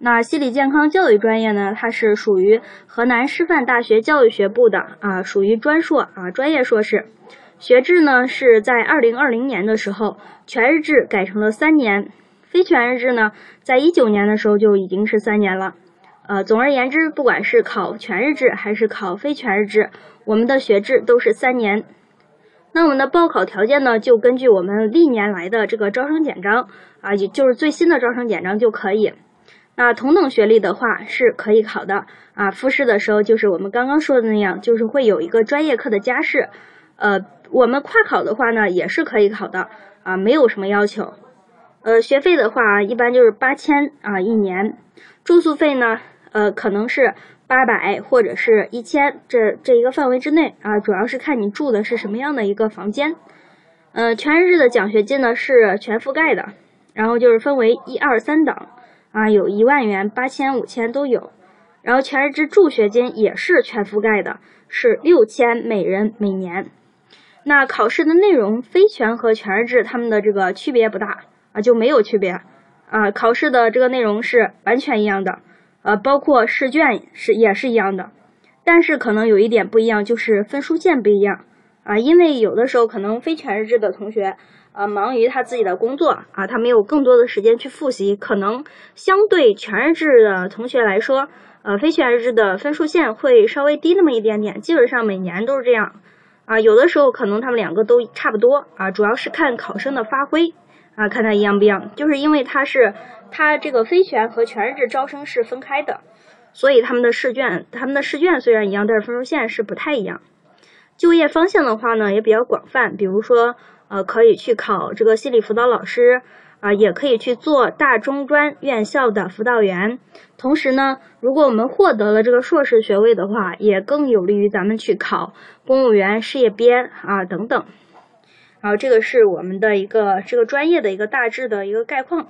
那心理健康教育专业呢，它是属于河南师范大学教育学部的啊，属于专硕啊，专业硕士。学制呢是在二零二零年的时候，全日制改成了三年，非全日制呢，在一九年的时候就已经是三年了。呃，总而言之，不管是考全日制还是考非全日制，我们的学制都是三年。那我们的报考条件呢，就根据我们历年来的这个招生简章啊，也就是最新的招生简章就可以。那同等学历的话是可以考的啊。复试的时候就是我们刚刚说的那样，就是会有一个专业课的加试。呃，我们跨考的话呢，也是可以考的啊，没有什么要求。呃，学费的话一般就是八千啊一年，住宿费呢，呃，可能是八百或者是一千，这这一个范围之内啊，主要是看你住的是什么样的一个房间。呃，全日制的奖学金呢是全覆盖的，然后就是分为一二三档。啊，有一万元、八千、五千都有，然后全日制助学金也是全覆盖的，是六千每人每年。那考试的内容，非全和全日制他们的这个区别不大啊，就没有区别啊。考试的这个内容是完全一样的，呃，包括试卷是也是一样的，但是可能有一点不一样，就是分数线不一样啊，因为有的时候可能非全日制的同学。呃，忙于他自己的工作啊，他没有更多的时间去复习，可能相对全日制的同学来说，呃，非全日制的分数线会稍微低那么一点点，基本上每年都是这样啊。有的时候可能他们两个都差不多啊，主要是看考生的发挥啊，看他一样不一样。就是因为他是他这个非全和全日制招生是分开的，所以他们的试卷，他们的试卷虽然一样，但是分数线是不太一样。就业方向的话呢，也比较广泛，比如说。呃，可以去考这个心理辅导老师啊，也可以去做大中专院校的辅导员。同时呢，如果我们获得了这个硕士学位的话，也更有利于咱们去考公务员、事业编啊等等。然后这个是我们的一个这个专业的一个大致的一个概况。